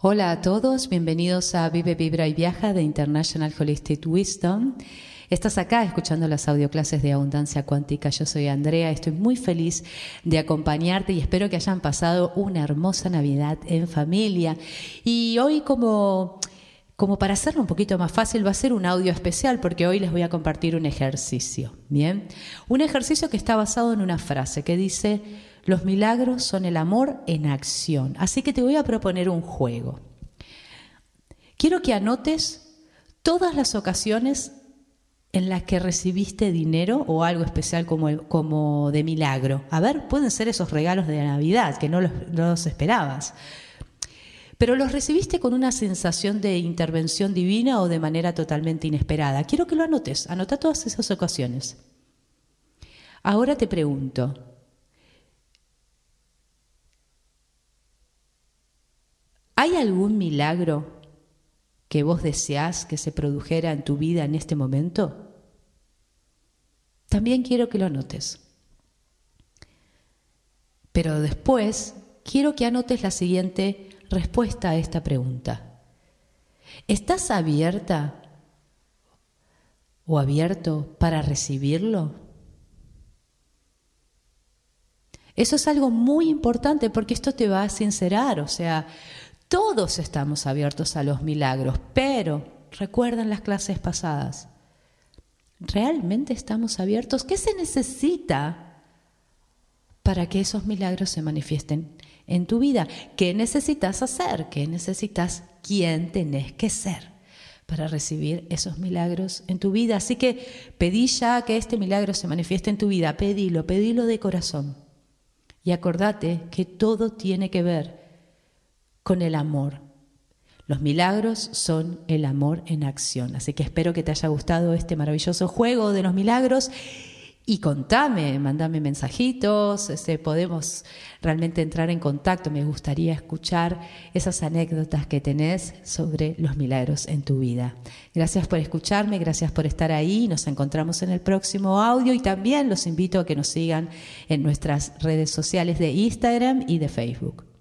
Hola a todos, bienvenidos a Vive, Vibra y Viaja de International Holistic Wisdom. Estás acá escuchando las audioclases de Abundancia Cuántica. Yo soy Andrea, estoy muy feliz de acompañarte y espero que hayan pasado una hermosa Navidad en familia. Y hoy como como para hacerlo un poquito más fácil, va a ser un audio especial porque hoy les voy a compartir un ejercicio. Bien, un ejercicio que está basado en una frase que dice: los milagros son el amor en acción. Así que te voy a proponer un juego. Quiero que anotes todas las ocasiones en las que recibiste dinero o algo especial como, como de milagro. A ver, pueden ser esos regalos de Navidad que no los esperabas. Pero los recibiste con una sensación de intervención divina o de manera totalmente inesperada. Quiero que lo anotes, anota todas esas ocasiones. Ahora te pregunto, ¿Hay algún milagro que vos deseás que se produjera en tu vida en este momento? También quiero que lo anotes. Pero después quiero que anotes la siguiente respuesta a esta pregunta. ¿Estás abierta o abierto para recibirlo? Eso es algo muy importante porque esto te va a sincerar, o sea, todos estamos abiertos a los milagros, pero recuerdan las clases pasadas. ¿Realmente estamos abiertos? ¿Qué se necesita para que esos milagros se manifiesten en tu vida? ¿Qué necesitas hacer? ¿Qué necesitas? ¿Quién tenés que ser? para recibir esos milagros en tu vida. Así que pedí ya que este milagro se manifieste en tu vida, pedilo, pedilo de corazón. Y acordate que todo tiene que ver con el amor. Los milagros son el amor en acción. Así que espero que te haya gustado este maravilloso juego de los milagros. Y contame, mandame mensajitos, este, podemos realmente entrar en contacto. Me gustaría escuchar esas anécdotas que tenés sobre los milagros en tu vida. Gracias por escucharme, gracias por estar ahí. Nos encontramos en el próximo audio y también los invito a que nos sigan en nuestras redes sociales de Instagram y de Facebook.